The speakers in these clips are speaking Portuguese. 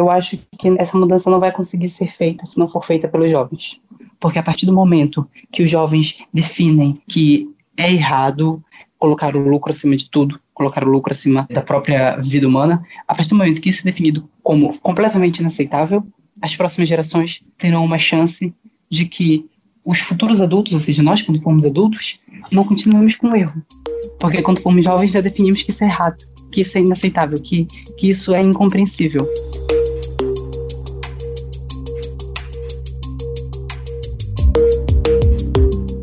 eu acho que essa mudança não vai conseguir ser feita se não for feita pelos jovens. Porque a partir do momento que os jovens definem que é errado colocar o lucro acima de tudo, colocar o lucro acima da própria vida humana, a partir do momento que isso é definido como completamente inaceitável, as próximas gerações terão uma chance de que os futuros adultos, ou seja, nós quando formos adultos, não continuemos com o erro. Porque quando formos jovens já definimos que isso é errado, que isso é inaceitável, que, que isso é incompreensível.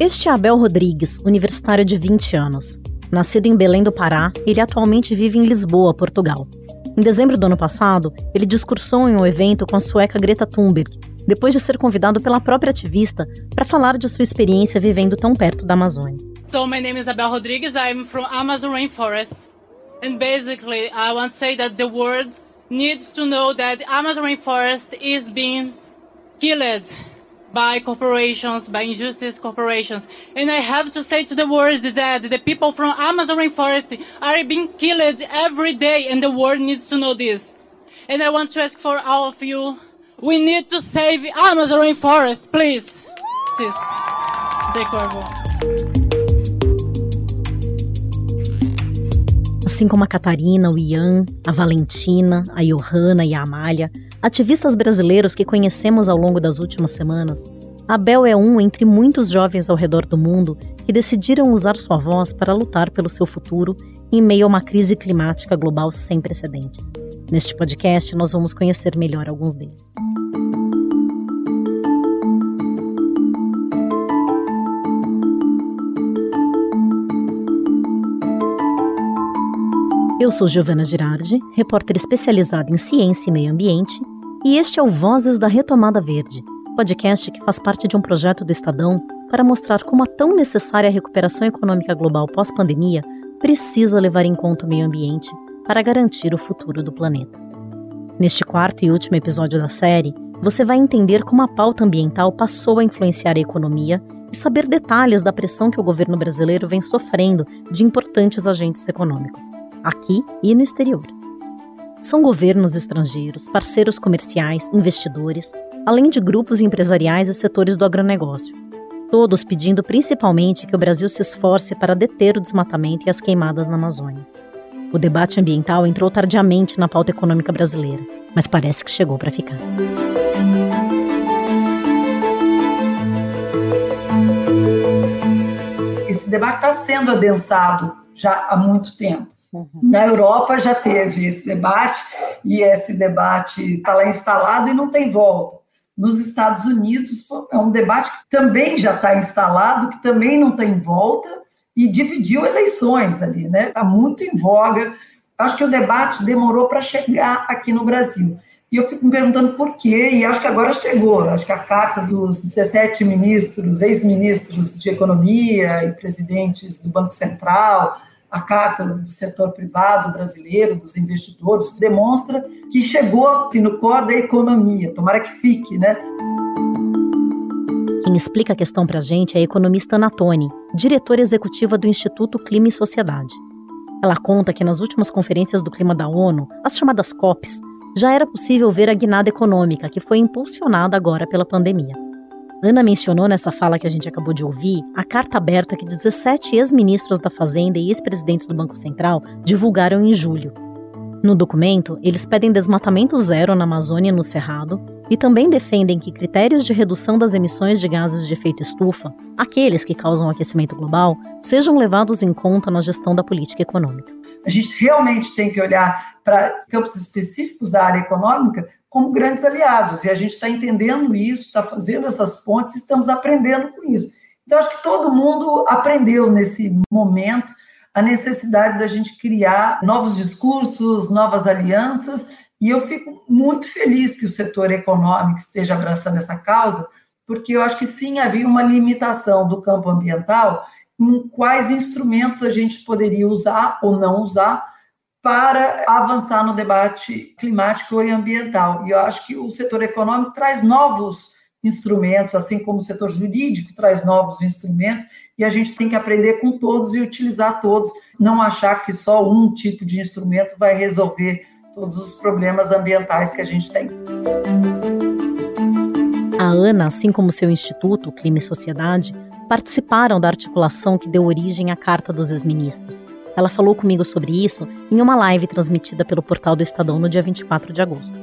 Este é Abel Rodrigues, universitário de 20 anos. Nascido em Belém do Pará, ele atualmente vive em Lisboa, Portugal. Em dezembro do ano passado, ele discursou em um evento com a sueca Greta Thunberg, depois de ser convidado pela própria ativista para falar de sua experiência vivendo tão perto da Amazônia. So my name is Abel Rodrigues. I'm from Amazon rainforest. And basically, I want to say that the world needs to know that Amazon rainforest is being killed by corporations, by injustice corporations. And I have to say to the world that the people from Amazon rainforest are being killed every day and the world needs to know this. And I want to ask for all of you, we need to save Amazon rainforest, please. This. De Corvo. Assim como a Catarina, o Ian, a Valentina, a Johanna e a Amália, ativistas brasileiros que conhecemos ao longo das últimas semanas, Abel é um entre muitos jovens ao redor do mundo que decidiram usar sua voz para lutar pelo seu futuro em meio a uma crise climática global sem precedentes. Neste podcast, nós vamos conhecer melhor alguns deles. Eu sou Giovana Girardi, repórter especializada em ciência e meio ambiente, e este é o Vozes da Retomada Verde, podcast que faz parte de um projeto do Estadão para mostrar como a tão necessária recuperação econômica global pós-pandemia precisa levar em conta o meio ambiente para garantir o futuro do planeta. Neste quarto e último episódio da série, você vai entender como a pauta ambiental passou a influenciar a economia e saber detalhes da pressão que o governo brasileiro vem sofrendo de importantes agentes econômicos aqui e no exterior. São governos estrangeiros, parceiros comerciais, investidores, além de grupos empresariais e setores do agronegócio, todos pedindo principalmente que o Brasil se esforce para deter o desmatamento e as queimadas na Amazônia. O debate ambiental entrou tardiamente na pauta econômica brasileira, mas parece que chegou para ficar. Esse debate está sendo adensado já há muito tempo. Uhum. Na Europa já teve esse debate e esse debate está lá instalado e não tem volta. Nos Estados Unidos é um debate que também já está instalado, que também não tem volta e dividiu eleições ali, né? Está muito em voga. Acho que o debate demorou para chegar aqui no Brasil. E eu fico me perguntando por quê, e acho que agora chegou. Acho que a carta dos 17 ministros, ex-ministros de Economia e presidentes do Banco Central, a carta do setor privado brasileiro, dos investidores, demonstra que chegou assim, no core da economia. Tomara que fique, né? Quem explica a questão para a gente é a economista Anatone, diretora executiva do Instituto Clima e Sociedade. Ela conta que nas últimas conferências do clima da ONU, as chamadas COPs, já era possível ver a guinada econômica que foi impulsionada agora pela pandemia. Ana mencionou nessa fala que a gente acabou de ouvir a carta aberta que 17 ex-ministros da Fazenda e ex-presidentes do Banco Central divulgaram em julho. No documento, eles pedem desmatamento zero na Amazônia e no Cerrado e também defendem que critérios de redução das emissões de gases de efeito estufa, aqueles que causam aquecimento global, sejam levados em conta na gestão da política econômica. A gente realmente tem que olhar para campos específicos da área econômica como grandes aliados. E a gente está entendendo isso, está fazendo essas pontes, estamos aprendendo com isso. Então, acho que todo mundo aprendeu nesse momento a necessidade da gente criar novos discursos, novas alianças, e eu fico muito feliz que o setor econômico esteja abraçando essa causa, porque eu acho que sim havia uma limitação do campo ambiental em quais instrumentos a gente poderia usar ou não usar para avançar no debate climático e ambiental. E eu acho que o setor econômico traz novos instrumentos, assim como o setor jurídico traz novos instrumentos, e a gente tem que aprender com todos e utilizar todos, não achar que só um tipo de instrumento vai resolver todos os problemas ambientais que a gente tem. A Ana, assim como seu instituto, Clima e Sociedade, participaram da articulação que deu origem à Carta dos Ex-Ministros. Ela falou comigo sobre isso em uma live transmitida pelo portal do Estadão no dia 24 de agosto.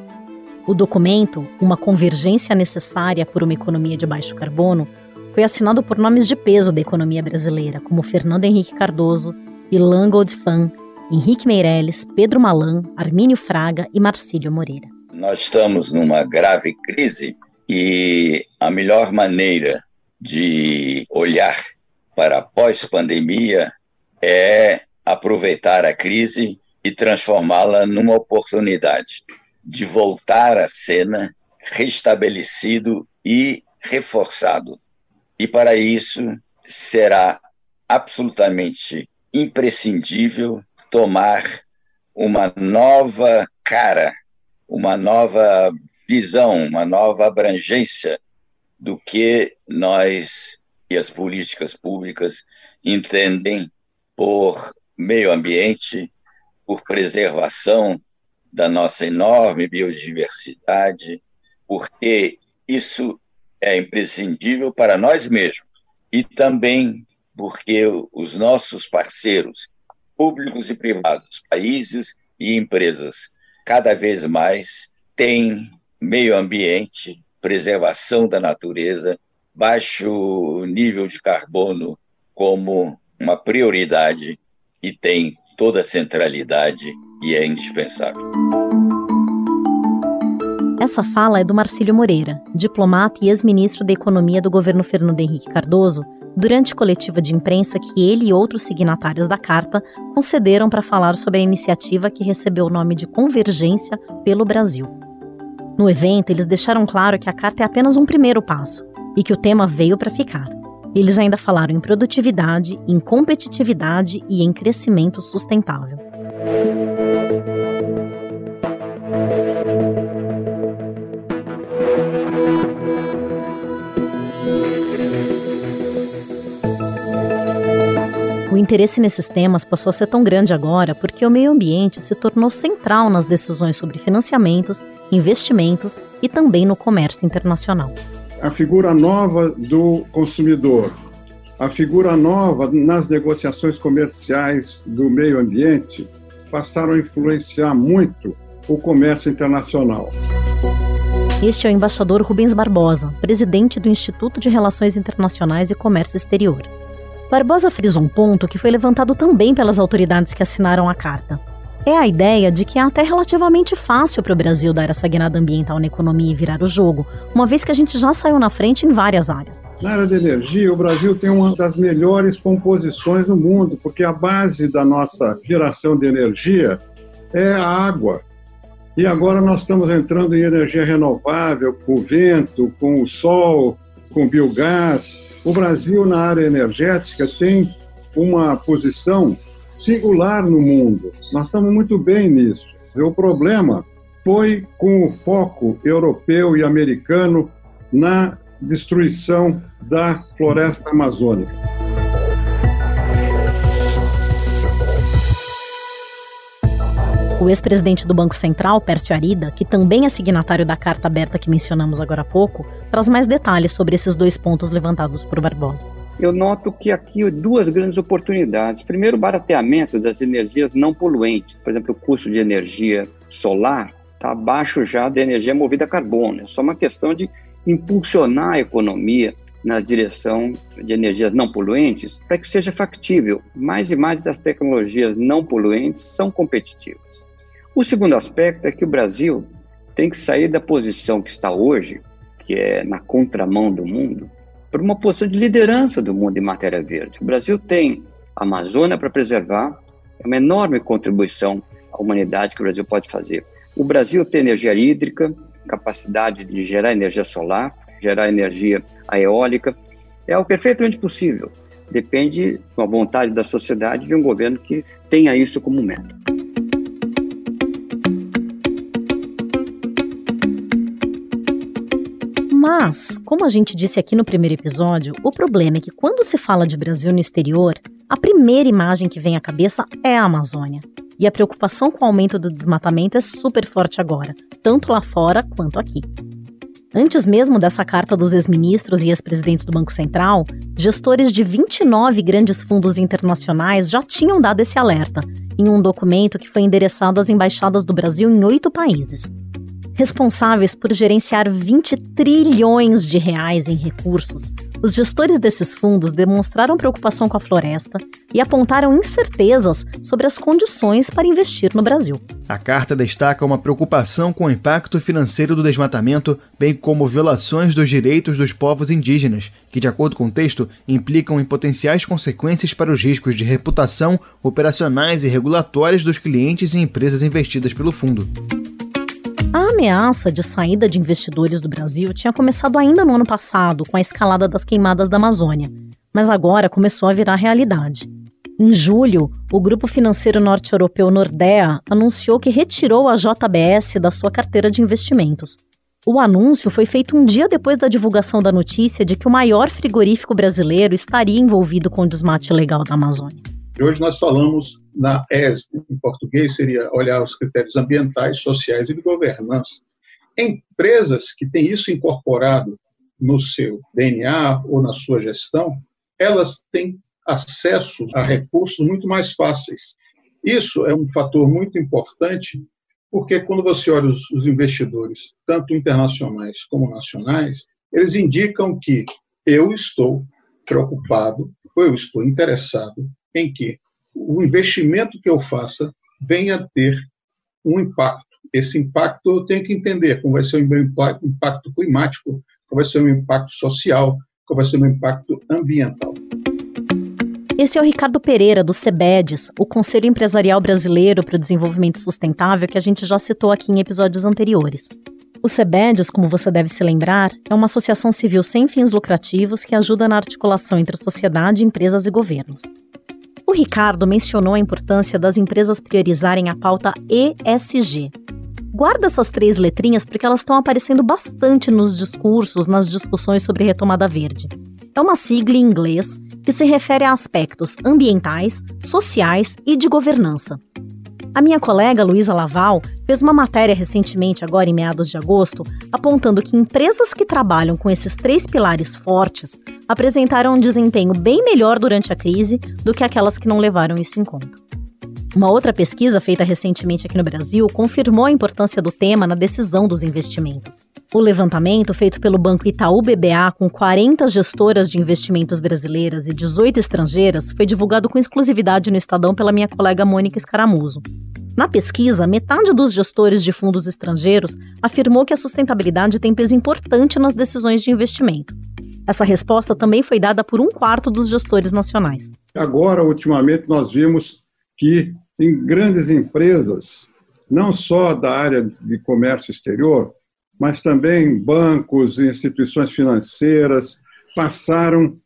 O documento, Uma Convergência Necessária por uma Economia de Baixo Carbono, foi assinado por nomes de peso da economia brasileira, como Fernando Henrique Cardoso, Ilan Goldfan, Henrique Meirelles, Pedro Malan, Armínio Fraga e Marcílio Moreira. Nós estamos numa grave crise e a melhor maneira de olhar para pós-pandemia é aproveitar a crise e transformá-la numa oportunidade de voltar à cena restabelecido e reforçado. E para isso será absolutamente imprescindível tomar uma nova cara, uma nova visão, uma nova abrangência do que nós e as políticas públicas entendem por meio ambiente, por preservação da nossa enorme biodiversidade, porque isso é imprescindível para nós mesmos e também porque os nossos parceiros, públicos e privados, países e empresas, cada vez mais têm meio ambiente, preservação da natureza, baixo nível de carbono como uma prioridade e tem toda a centralidade e é indispensável. Essa fala é do Marcílio Moreira, diplomata e ex-ministro da Economia do governo Fernando Henrique Cardoso, durante coletiva de imprensa que ele e outros signatários da carta concederam para falar sobre a iniciativa que recebeu o nome de Convergência pelo Brasil. No evento, eles deixaram claro que a carta é apenas um primeiro passo e que o tema veio para ficar. Eles ainda falaram em produtividade, em competitividade e em crescimento sustentável. O interesse nesses temas passou a ser tão grande agora porque o meio ambiente se tornou central nas decisões sobre financiamentos, investimentos e também no comércio internacional. A figura nova do consumidor, a figura nova nas negociações comerciais do meio ambiente passaram a influenciar muito o comércio internacional. Este é o embaixador Rubens Barbosa, presidente do Instituto de Relações Internacionais e Comércio Exterior. Barbosa frisa um ponto que foi levantado também pelas autoridades que assinaram a carta. É a ideia de que é até relativamente fácil para o Brasil dar essa guinada ambiental na economia e virar o jogo, uma vez que a gente já saiu na frente em várias áreas. Na área de energia, o Brasil tem uma das melhores composições do mundo, porque a base da nossa geração de energia é a água. E agora nós estamos entrando em energia renovável, com o vento, com o sol, com o biogás, o Brasil, na área energética, tem uma posição singular no mundo. Nós estamos muito bem nisso. O problema foi com o foco europeu e americano na destruição da floresta amazônica. O ex-presidente do Banco Central, Pércio Arida, que também é signatário da carta aberta que mencionamos agora há pouco, traz mais detalhes sobre esses dois pontos levantados por Barbosa. Eu noto que aqui duas grandes oportunidades. Primeiro, o barateamento das energias não poluentes. Por exemplo, o custo de energia solar está abaixo já da energia movida a carbono. É só uma questão de impulsionar a economia na direção de energias não poluentes para que seja factível. Mais e mais das tecnologias não poluentes são competitivas. O segundo aspecto é que o Brasil tem que sair da posição que está hoje, que é na contramão do mundo, para uma posição de liderança do mundo em matéria verde. O Brasil tem a Amazônia para preservar, é uma enorme contribuição à humanidade que o Brasil pode fazer. O Brasil tem energia hídrica, capacidade de gerar energia solar, gerar energia eólica, é o perfeitamente possível. Depende da vontade da sociedade de um governo que tenha isso como meta. Mas, como a gente disse aqui no primeiro episódio, o problema é que quando se fala de Brasil no exterior, a primeira imagem que vem à cabeça é a Amazônia. E a preocupação com o aumento do desmatamento é super forte agora, tanto lá fora quanto aqui. Antes mesmo dessa carta dos ex-ministros e ex-presidentes do Banco Central, gestores de 29 grandes fundos internacionais já tinham dado esse alerta, em um documento que foi endereçado às embaixadas do Brasil em oito países responsáveis por gerenciar 20 trilhões de reais em recursos, os gestores desses fundos demonstraram preocupação com a floresta e apontaram incertezas sobre as condições para investir no Brasil. A carta destaca uma preocupação com o impacto financeiro do desmatamento, bem como violações dos direitos dos povos indígenas, que, de acordo com o texto, implicam em potenciais consequências para os riscos de reputação, operacionais e regulatórios dos clientes e empresas investidas pelo fundo. A ameaça de saída de investidores do Brasil tinha começado ainda no ano passado, com a escalada das queimadas da Amazônia, mas agora começou a virar realidade. Em julho, o grupo financeiro norte-europeu Nordea anunciou que retirou a JBS da sua carteira de investimentos. O anúncio foi feito um dia depois da divulgação da notícia de que o maior frigorífico brasileiro estaria envolvido com o desmate ilegal da Amazônia. E hoje nós falamos na ESG, em português seria olhar os critérios ambientais, sociais e de governança. Empresas que têm isso incorporado no seu DNA ou na sua gestão, elas têm acesso a recursos muito mais fáceis. Isso é um fator muito importante, porque quando você olha os investidores, tanto internacionais como nacionais, eles indicam que eu estou preocupado, ou eu estou interessado em que o investimento que eu faça venha a ter um impacto. Esse impacto eu tenho que entender como vai ser o meu impacto climático, qual vai ser o meu impacto social, qual vai ser o meu impacto ambiental. Esse é o Ricardo Pereira, do CEBEDES, o Conselho Empresarial Brasileiro para o Desenvolvimento Sustentável, que a gente já citou aqui em episódios anteriores. O CEBEDES, como você deve se lembrar, é uma associação civil sem fins lucrativos que ajuda na articulação entre sociedade, empresas e governos. O Ricardo mencionou a importância das empresas priorizarem a pauta ESG. Guarda essas três letrinhas porque elas estão aparecendo bastante nos discursos, nas discussões sobre retomada verde. É uma sigla em inglês que se refere a aspectos ambientais, sociais e de governança. A minha colega Luísa Laval fez uma matéria recentemente, agora em meados de agosto, apontando que empresas que trabalham com esses três pilares fortes apresentaram um desempenho bem melhor durante a crise do que aquelas que não levaram isso em conta. Uma outra pesquisa feita recentemente aqui no Brasil confirmou a importância do tema na decisão dos investimentos. O levantamento, feito pelo Banco Itaú BBA com 40 gestoras de investimentos brasileiras e 18 estrangeiras, foi divulgado com exclusividade no Estadão pela minha colega Mônica Escaramuzo. Na pesquisa, metade dos gestores de fundos estrangeiros afirmou que a sustentabilidade tem peso importante nas decisões de investimento. Essa resposta também foi dada por um quarto dos gestores nacionais. Agora, ultimamente, nós vimos que em grandes empresas, não só da área de comércio exterior, mas também bancos e instituições financeiras passaram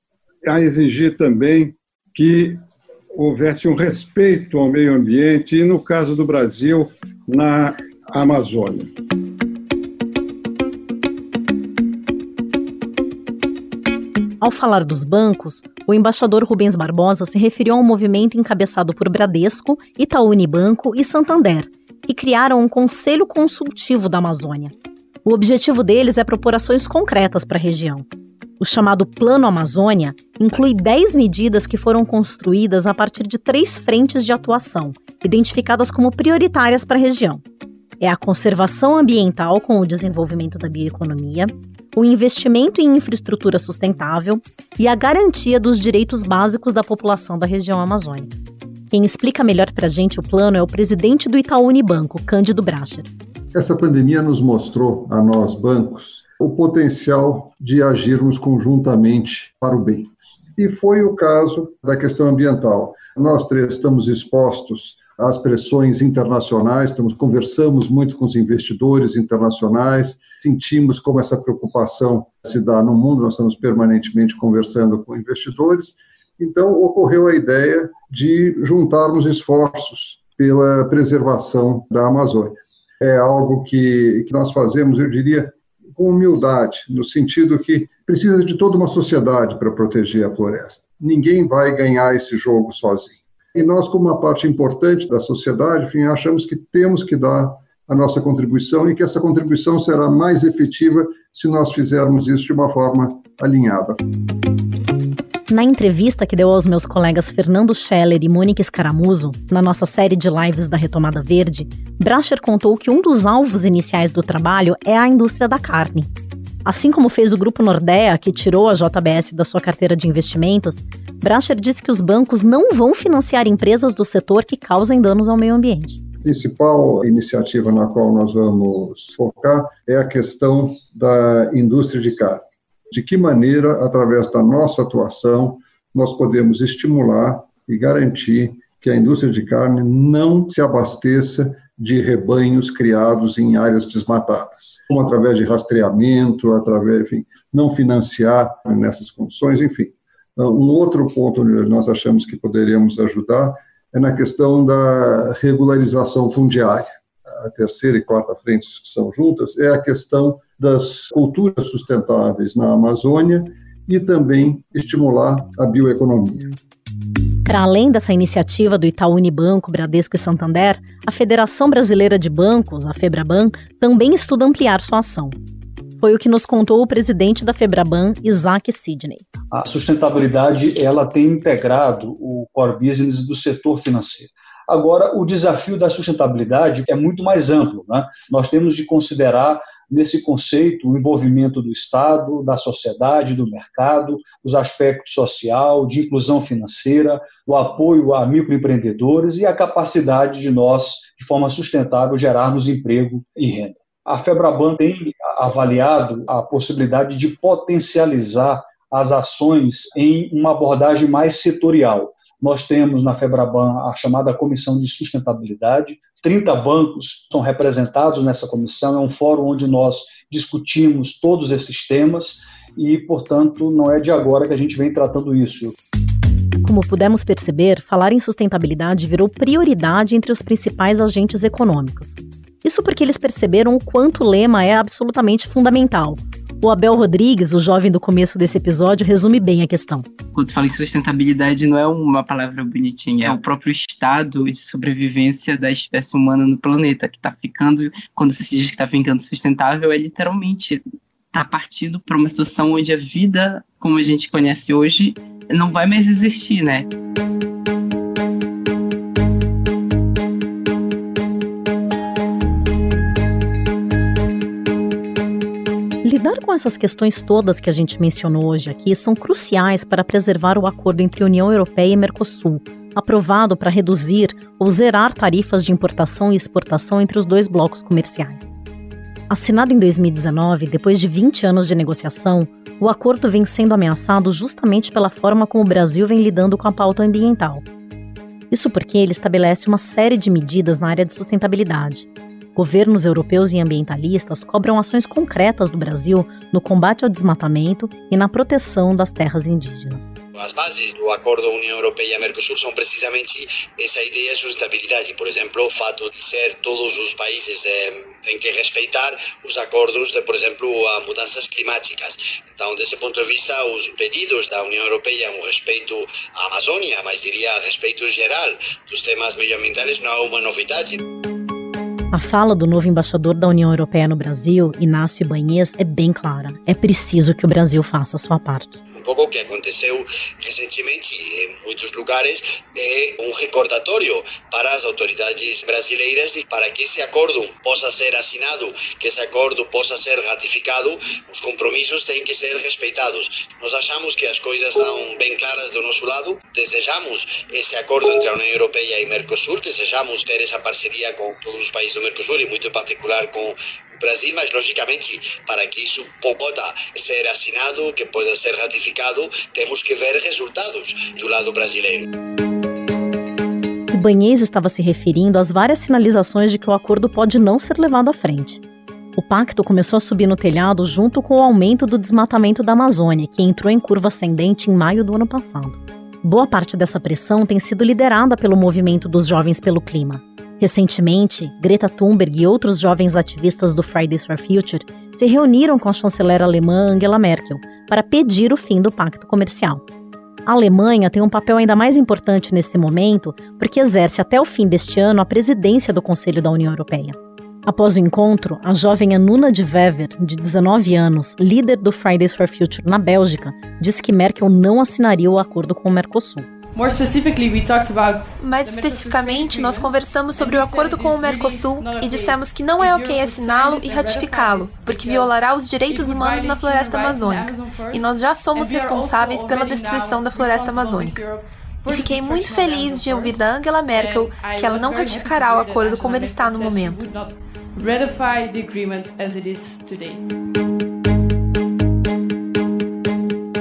a exigir também que houvesse um respeito ao meio ambiente e, no caso do Brasil, na Amazônia. Ao falar dos bancos, o embaixador Rubens Barbosa se referiu a um movimento encabeçado por Bradesco, Itaú Unibanco e Santander, que criaram um conselho consultivo da Amazônia. O objetivo deles é propor ações concretas para a região. O chamado Plano Amazônia inclui 10 medidas que foram construídas a partir de três frentes de atuação, identificadas como prioritárias para a região. É a conservação ambiental com o desenvolvimento da bioeconomia, o investimento em infraestrutura sustentável e a garantia dos direitos básicos da população da região amazônica. Quem explica melhor para a gente o plano é o presidente do Itaú Unibanco, Cândido Bracher. Essa pandemia nos mostrou, a nós bancos, o potencial de agirmos conjuntamente para o bem. E foi o caso da questão ambiental. Nós três estamos expostos às pressões internacionais, estamos, conversamos muito com os investidores internacionais, sentimos como essa preocupação se dá no mundo, nós estamos permanentemente conversando com investidores, então ocorreu a ideia de juntarmos esforços pela preservação da Amazônia. É algo que, que nós fazemos, eu diria, com humildade, no sentido que precisa de toda uma sociedade para proteger a floresta. Ninguém vai ganhar esse jogo sozinho. E nós, como uma parte importante da sociedade, enfim, achamos que temos que dar a nossa contribuição e que essa contribuição será mais efetiva se nós fizermos isso de uma forma alinhada. Na entrevista que deu aos meus colegas Fernando Scheller e Mônica Escaramuzo, na nossa série de lives da Retomada Verde, Bracher contou que um dos alvos iniciais do trabalho é a indústria da carne. Assim como fez o Grupo Nordea, que tirou a JBS da sua carteira de investimentos, Bracher disse que os bancos não vão financiar empresas do setor que causem danos ao meio ambiente. Principal iniciativa na qual nós vamos focar é a questão da indústria de carne de que maneira, através da nossa atuação, nós podemos estimular e garantir que a indústria de carne não se abasteça de rebanhos criados em áreas desmatadas, como através de rastreamento, através, enfim, não financiar nessas condições, enfim. Então, um outro ponto onde nós achamos que poderíamos ajudar é na questão da regularização fundiária. A terceira e quarta frentes que são juntas é a questão das culturas sustentáveis na Amazônia e também estimular a bioeconomia. Para além dessa iniciativa do Itaú Unibanco, Bradesco e Santander, a Federação Brasileira de Bancos, a Febraban, também estuda ampliar sua ação. Foi o que nos contou o presidente da Febraban, Isaac Sidney. A sustentabilidade ela tem integrado o core business do setor financeiro. Agora, o desafio da sustentabilidade é muito mais amplo. Né? Nós temos de considerar nesse conceito o envolvimento do Estado, da sociedade, do mercado, os aspectos social, de inclusão financeira, o apoio a microempreendedores e a capacidade de nós, de forma sustentável, gerarmos emprego e renda. A Febraban tem avaliado a possibilidade de potencializar as ações em uma abordagem mais setorial. Nós temos na Febraban a chamada Comissão de Sustentabilidade, 30 bancos são representados nessa comissão, é um fórum onde nós discutimos todos esses temas e, portanto, não é de agora que a gente vem tratando isso. Como pudemos perceber, falar em sustentabilidade virou prioridade entre os principais agentes econômicos. Isso porque eles perceberam o quanto o lema é absolutamente fundamental, o Abel Rodrigues, o jovem do começo desse episódio, resume bem a questão. Quando se fala em sustentabilidade, não é uma palavra bonitinha, é o próprio estado de sobrevivência da espécie humana no planeta, que está ficando, quando se diz que está ficando sustentável, é literalmente está partindo para uma situação onde a vida, como a gente conhece hoje, não vai mais existir, né? Lidar com essas questões todas que a gente mencionou hoje aqui são cruciais para preservar o acordo entre União Europeia e Mercosul, aprovado para reduzir ou zerar tarifas de importação e exportação entre os dois blocos comerciais. Assinado em 2019, depois de 20 anos de negociação, o acordo vem sendo ameaçado justamente pela forma como o Brasil vem lidando com a pauta ambiental. Isso porque ele estabelece uma série de medidas na área de sustentabilidade, Governos europeus e ambientalistas cobram ações concretas do Brasil no combate ao desmatamento e na proteção das terras indígenas. As bases do acordo União Europeia-Mercosul são precisamente essa ideia de sustentabilidade. Por exemplo, o fato de ser todos os países eh, têm que respeitar os acordos de, por exemplo, a mudanças climáticas. Então, desse ponto de vista, os pedidos da União Europeia um respeito à Amazônia, mas diria respeito geral dos temas medioambientais, não é uma novidade. A fala do novo embaixador da União Europeia no Brasil, Inácio Ibanez, é bem clara. É preciso que o Brasil faça a sua parte. Um pouco o que aconteceu recentemente em muitos lugares é um recordatório para as autoridades brasileiras e para que esse acordo possa ser assinado, que esse acordo possa ser ratificado, os compromissos têm que ser respeitados. Nós achamos que as coisas estão bem claras do nosso lado, desejamos esse acordo entre a União Europeia e Mercosul, desejamos ter essa parceria com todos os países do Mercosul e muito em particular com o Brasil, mas logicamente para que isso possa ser assinado, que possa ser ratificado, temos que ver resultados do lado brasileiro. Ibanez estava se referindo às várias sinalizações de que o acordo pode não ser levado à frente. O pacto começou a subir no telhado junto com o aumento do desmatamento da Amazônia, que entrou em curva ascendente em maio do ano passado. Boa parte dessa pressão tem sido liderada pelo movimento dos Jovens pelo Clima. Recentemente, Greta Thunberg e outros jovens ativistas do Fridays for Future se reuniram com a chanceler alemã Angela Merkel para pedir o fim do pacto comercial. A Alemanha tem um papel ainda mais importante nesse momento porque exerce até o fim deste ano a presidência do Conselho da União Europeia. Após o encontro, a jovem Anuna de Wever, de 19 anos, líder do Fridays for Future na Bélgica, disse que Merkel não assinaria o acordo com o Mercosul. Mais especificamente, nós conversamos sobre o acordo com o Mercosul e dissemos que não é ok assiná-lo e ratificá-lo, porque violará os direitos humanos na floresta amazônica. E nós já somos responsáveis pela destruição da floresta amazônica. E fiquei muito feliz de ouvir da Angela Merkel que ela não ratificará o acordo como ele está no momento.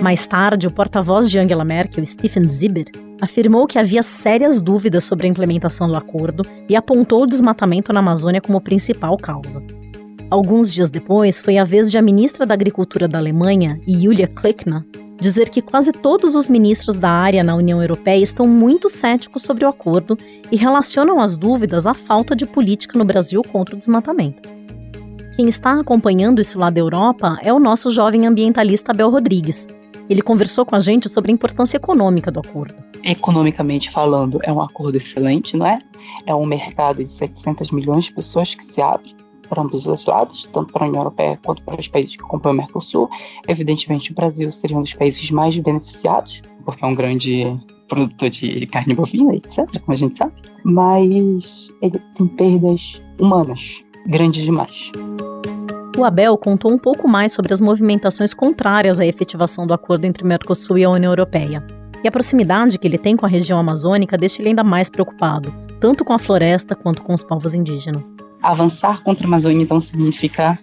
Mais tarde, o porta-voz de Angela Merkel, Stephen Zibber, afirmou que havia sérias dúvidas sobre a implementação do acordo e apontou o desmatamento na Amazônia como principal causa. Alguns dias depois, foi a vez de a ministra da Agricultura da Alemanha, Julia Klöckner, dizer que quase todos os ministros da área na União Europeia estão muito céticos sobre o acordo e relacionam as dúvidas à falta de política no Brasil contra o desmatamento. Quem está acompanhando isso lá da Europa é o nosso jovem ambientalista Abel Rodrigues, ele conversou com a gente sobre a importância econômica do acordo. Economicamente falando, é um acordo excelente, não é? É um mercado de 700 milhões de pessoas que se abre para ambos os lados, tanto para a União Europeia quanto para os países que compõem o Mercosul. Evidentemente, o Brasil seria um dos países mais beneficiados, porque é um grande produtor de carne bovina, etc., como a gente sabe. Mas ele tem perdas humanas grandes demais. O Abel contou um pouco mais sobre as movimentações contrárias à efetivação do acordo entre o Mercosul e a União Europeia. E a proximidade que ele tem com a região amazônica deixa ele ainda mais preocupado, tanto com a floresta quanto com os povos indígenas. Avançar contra a Amazônia então significa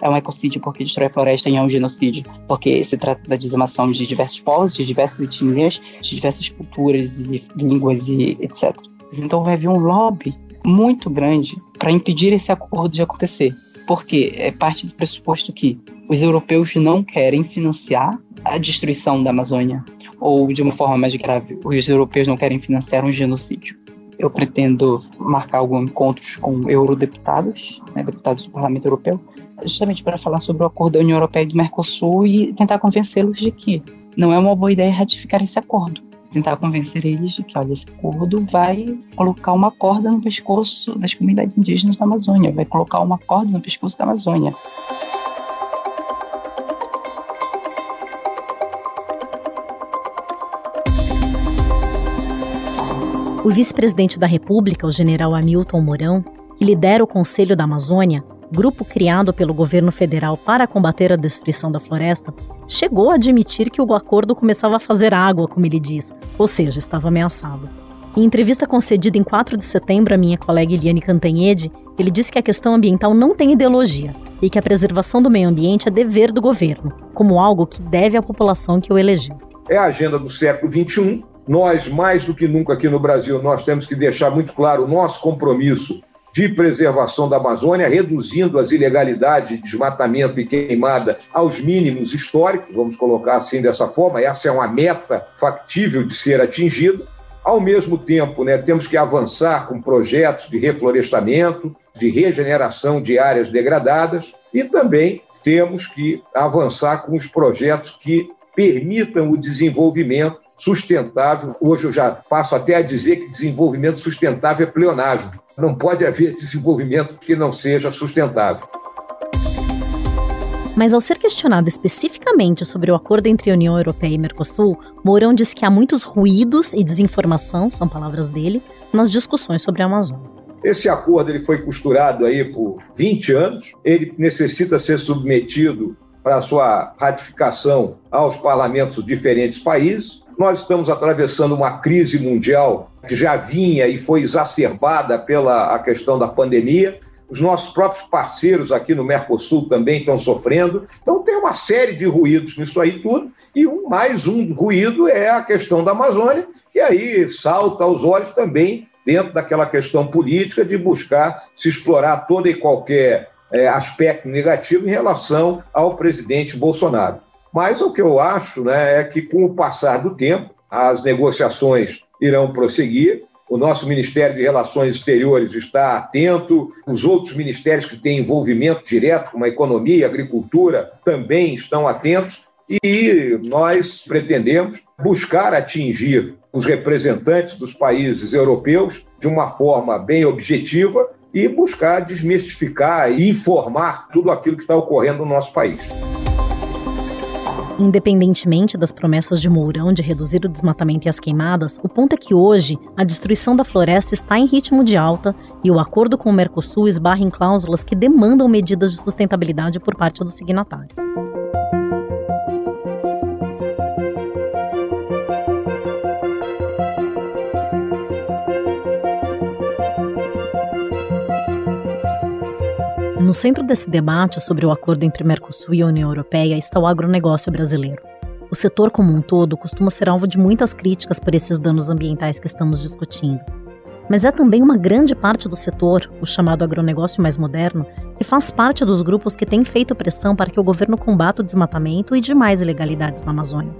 é um ecocídio porque destrói a floresta e é um genocídio, porque se trata da dizimação de diversos povos, de diversas etnias, de diversas culturas e línguas e etc. Então vai haver um lobby muito grande para impedir esse acordo de acontecer porque é parte do pressuposto que os europeus não querem financiar a destruição da Amazônia, ou de uma forma mais grave, os europeus não querem financiar um genocídio. Eu pretendo marcar alguns encontros com eurodeputados, né, deputados do Parlamento Europeu, justamente para falar sobre o acordo da União Europeia e do Mercosul e tentar convencê-los de que não é uma boa ideia ratificar esse acordo tentar convencer eles de que, olha, esse acordo vai colocar uma corda no pescoço das comunidades indígenas da Amazônia, vai colocar uma corda no pescoço da Amazônia. O vice-presidente da República, o general Hamilton Mourão, que lidera o Conselho da Amazônia, grupo criado pelo governo federal para combater a destruição da floresta, chegou a admitir que o acordo começava a fazer água, como ele diz, ou seja, estava ameaçado. Em entrevista concedida em 4 de setembro à minha colega Eliane Cantanhede, ele disse que a questão ambiental não tem ideologia e que a preservação do meio ambiente é dever do governo, como algo que deve à população que o elegeu. É a agenda do século XXI. Nós, mais do que nunca aqui no Brasil, nós temos que deixar muito claro o nosso compromisso de preservação da Amazônia, reduzindo as ilegalidades de desmatamento e queimada aos mínimos históricos, vamos colocar assim dessa forma, essa é uma meta factível de ser atingida. Ao mesmo tempo, né, temos que avançar com projetos de reflorestamento, de regeneração de áreas degradadas e também temos que avançar com os projetos que permitam o desenvolvimento sustentável. Hoje eu já passo até a dizer que desenvolvimento sustentável é pleonasmo. Não pode haver desenvolvimento que não seja sustentável. Mas ao ser questionado especificamente sobre o acordo entre a União Europeia e Mercosul, Mourão disse que há muitos ruídos e desinformação, são palavras dele, nas discussões sobre a Amazônia. Esse acordo ele foi costurado aí por 20 anos, ele necessita ser submetido para sua ratificação aos parlamentos de diferentes países. Nós estamos atravessando uma crise mundial que já vinha e foi exacerbada pela a questão da pandemia. Os nossos próprios parceiros aqui no Mercosul também estão sofrendo. Então tem uma série de ruídos nisso aí tudo. E um, mais um ruído é a questão da Amazônia, que aí salta aos olhos também dentro daquela questão política de buscar se explorar todo e qualquer é, aspecto negativo em relação ao presidente Bolsonaro. Mas o que eu acho né, é que, com o passar do tempo, as negociações irão prosseguir. O nosso Ministério de Relações Exteriores está atento, os outros ministérios que têm envolvimento direto, como a economia e agricultura, também estão atentos. E nós pretendemos buscar atingir os representantes dos países europeus de uma forma bem objetiva e buscar desmistificar e informar tudo aquilo que está ocorrendo no nosso país. Independentemente das promessas de Mourão de reduzir o desmatamento e as queimadas, o ponto é que hoje a destruição da floresta está em ritmo de alta e o acordo com o Mercosul esbarra em cláusulas que demandam medidas de sustentabilidade por parte dos signatários. No centro desse debate sobre o acordo entre Mercosul e a União Europeia está o agronegócio brasileiro. O setor como um todo costuma ser alvo de muitas críticas por esses danos ambientais que estamos discutindo. Mas é também uma grande parte do setor, o chamado agronegócio mais moderno, que faz parte dos grupos que têm feito pressão para que o governo combata o desmatamento e demais ilegalidades na Amazônia.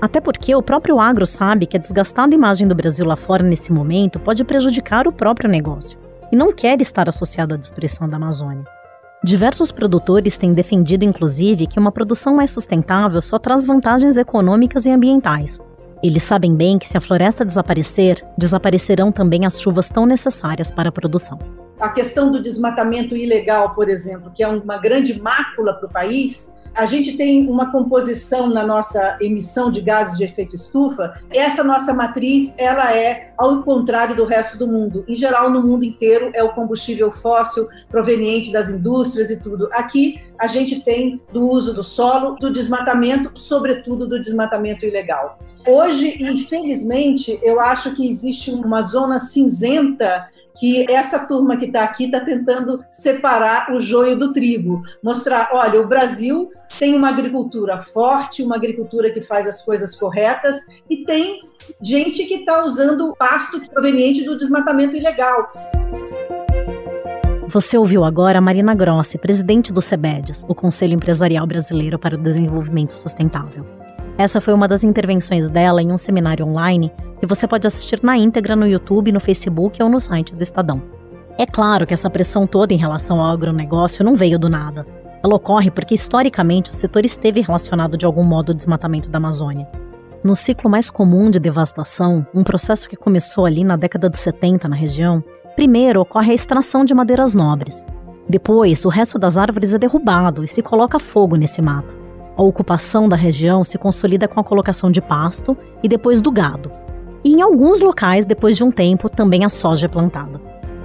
Até porque o próprio agro sabe que a desgastada imagem do Brasil lá fora nesse momento pode prejudicar o próprio negócio e não quer estar associado à destruição da Amazônia. Diversos produtores têm defendido, inclusive, que uma produção mais sustentável só traz vantagens econômicas e ambientais. Eles sabem bem que se a floresta desaparecer, desaparecerão também as chuvas tão necessárias para a produção. A questão do desmatamento ilegal, por exemplo, que é uma grande mácula para o país, a gente tem uma composição na nossa emissão de gases de efeito estufa. Essa nossa matriz, ela é ao contrário do resto do mundo. Em geral, no mundo inteiro é o combustível fóssil proveniente das indústrias e tudo. Aqui a gente tem do uso do solo, do desmatamento, sobretudo do desmatamento ilegal. Hoje, infelizmente, eu acho que existe uma zona cinzenta que essa turma que está aqui está tentando separar o joio do trigo, mostrar, olha, o Brasil tem uma agricultura forte, uma agricultura que faz as coisas corretas e tem gente que está usando pasto proveniente do desmatamento ilegal. Você ouviu agora a Marina Grossi, presidente do SEBEDES, o Conselho Empresarial Brasileiro para o Desenvolvimento Sustentável. Essa foi uma das intervenções dela em um seminário online que você pode assistir na íntegra no YouTube, no Facebook ou no site do Estadão. É claro que essa pressão toda em relação ao agronegócio não veio do nada. Ela ocorre porque historicamente o setor esteve relacionado de algum modo ao desmatamento da Amazônia. No ciclo mais comum de devastação, um processo que começou ali na década de 70 na região, primeiro ocorre a extração de madeiras nobres. Depois, o resto das árvores é derrubado e se coloca fogo nesse mato. A ocupação da região se consolida com a colocação de pasto e depois do gado. E em alguns locais, depois de um tempo, também a soja é plantada.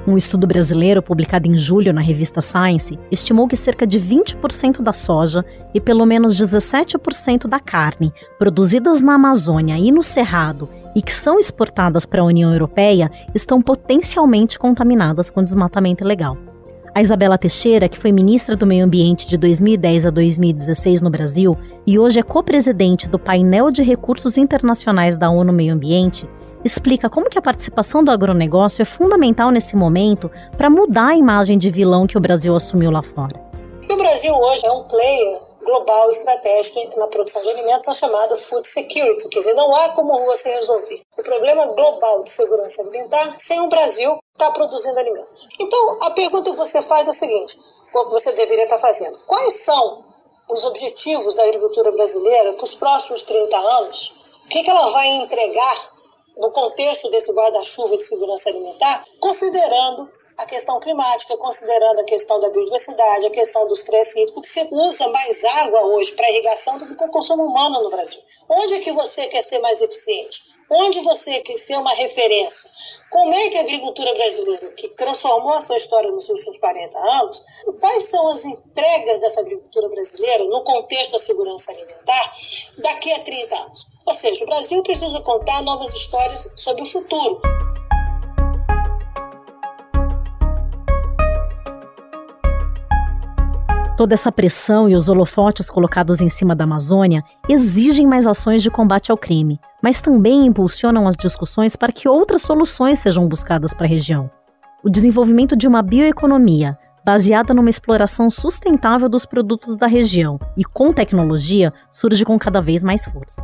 Um estudo brasileiro publicado em julho na revista Science estimou que cerca de 20% da soja e pelo menos 17% da carne produzidas na Amazônia e no Cerrado e que são exportadas para a União Europeia estão potencialmente contaminadas com desmatamento ilegal. A Isabela Teixeira, que foi ministra do Meio Ambiente de 2010 a 2016 no Brasil e hoje é co-presidente do painel de recursos internacionais da ONU Meio Ambiente, explica como que a participação do agronegócio é fundamental nesse momento para mudar a imagem de vilão que o Brasil assumiu lá fora. O Brasil hoje é um player global estratégico na produção de alimentos, a chamada food security, quer dizer, não há como você resolver o problema global de segurança alimentar sem o Brasil estar tá produzindo alimentos. Então, a pergunta que você faz é a seguinte, o que você deveria estar fazendo, quais são os objetivos da agricultura brasileira para os próximos 30 anos? O que, que ela vai entregar no contexto desse guarda-chuva de segurança alimentar, considerando a questão climática, considerando a questão da biodiversidade, a questão dos três hídricos, que você usa mais água hoje para irrigação do que para o consumo humano no Brasil. Onde é que você quer ser mais eficiente? Onde você quer ser uma referência? Como é que a agricultura brasileira, que transformou a sua história nos últimos 40 anos, quais são as entregas dessa agricultura brasileira no contexto da segurança alimentar daqui a 30 anos? Ou seja, o Brasil precisa contar novas histórias sobre o futuro. Toda essa pressão e os holofotes colocados em cima da Amazônia exigem mais ações de combate ao crime, mas também impulsionam as discussões para que outras soluções sejam buscadas para a região. O desenvolvimento de uma bioeconomia baseada numa exploração sustentável dos produtos da região e com tecnologia surge com cada vez mais força.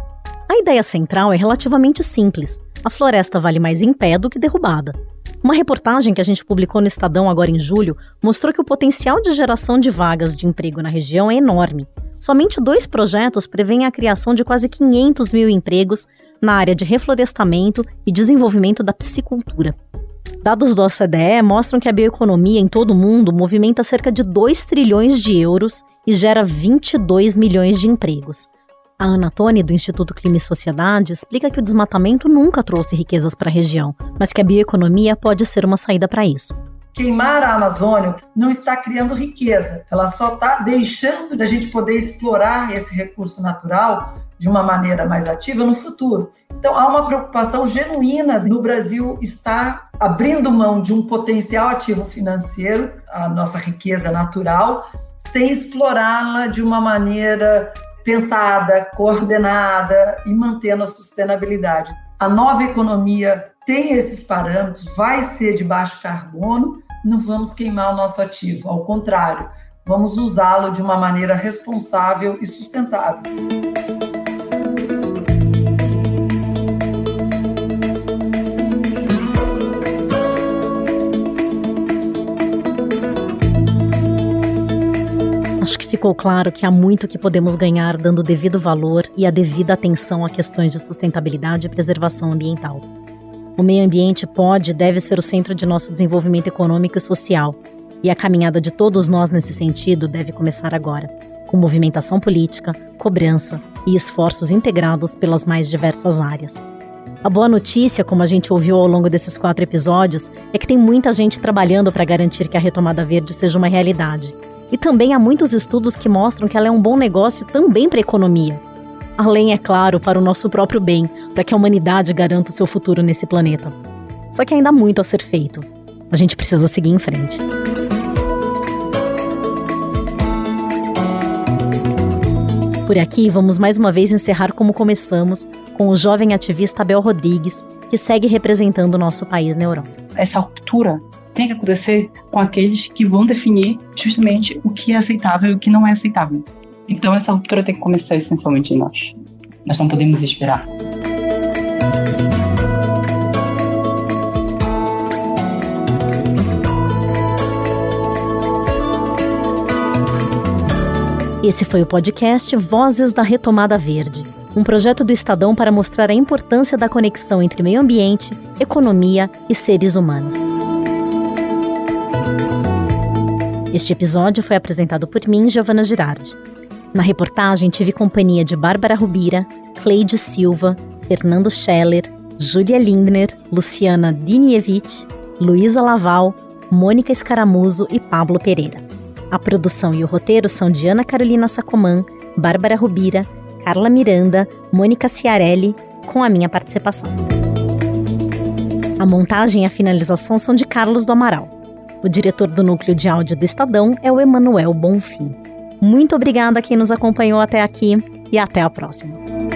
A ideia central é relativamente simples. A floresta vale mais em pé do que derrubada. Uma reportagem que a gente publicou no Estadão agora em julho mostrou que o potencial de geração de vagas de emprego na região é enorme. somente dois projetos prevêem a criação de quase 500 mil empregos na área de reflorestamento e desenvolvimento da piscicultura. Dados do OCDE mostram que a bioeconomia em todo o mundo movimenta cerca de 2 trilhões de euros e gera 22 milhões de empregos. A Ana Toni, do Instituto Clima e Sociedade, explica que o desmatamento nunca trouxe riquezas para a região, mas que a bioeconomia pode ser uma saída para isso. Queimar a Amazônia não está criando riqueza, ela só está deixando da gente poder explorar esse recurso natural de uma maneira mais ativa no futuro. Então, há uma preocupação genuína no Brasil estar abrindo mão de um potencial ativo financeiro, a nossa riqueza natural, sem explorá-la de uma maneira pensada, coordenada e mantendo a sustentabilidade. A nova economia tem esses parâmetros, vai ser de baixo carbono, não vamos queimar o nosso ativo, ao contrário, vamos usá-lo de uma maneira responsável e sustentável. Acho que ficou claro que há muito que podemos ganhar dando devido valor e a devida atenção a questões de sustentabilidade e preservação ambiental. O meio ambiente pode e deve ser o centro de nosso desenvolvimento econômico e social, e a caminhada de todos nós nesse sentido deve começar agora, com movimentação política, cobrança e esforços integrados pelas mais diversas áreas. A boa notícia, como a gente ouviu ao longo desses quatro episódios, é que tem muita gente trabalhando para garantir que a retomada verde seja uma realidade e também há muitos estudos que mostram que ela é um bom negócio também para a economia. Além, é claro, para o nosso próprio bem, para que a humanidade garanta o seu futuro nesse planeta. Só que ainda há muito a ser feito. A gente precisa seguir em frente. Por aqui, vamos mais uma vez encerrar como começamos, com o jovem ativista Abel Rodrigues, que segue representando o nosso país na Europa. Essa ruptura tem que acontecer com aqueles que vão definir justamente o que é aceitável e o que não é aceitável. Então essa ruptura tem que começar essencialmente em nós. Nós não podemos esperar. Esse foi o podcast Vozes da Retomada Verde, um projeto do Estadão para mostrar a importância da conexão entre meio ambiente, economia e seres humanos. Este episódio foi apresentado por mim, Giovana Girardi. Na reportagem tive companhia de Bárbara Rubira, Cleide Silva, Fernando Scheller, Júlia Lindner, Luciana Dinievich, Luísa Laval, Mônica Escaramuzo e Pablo Pereira. A produção e o roteiro são de Ana Carolina Sacomã, Bárbara Rubira, Carla Miranda, Mônica Ciarelli, com a minha participação. A montagem e a finalização são de Carlos do Amaral. O diretor do núcleo de áudio do Estadão é o Emanuel Bonfim. Muito obrigada a quem nos acompanhou até aqui e até a próxima.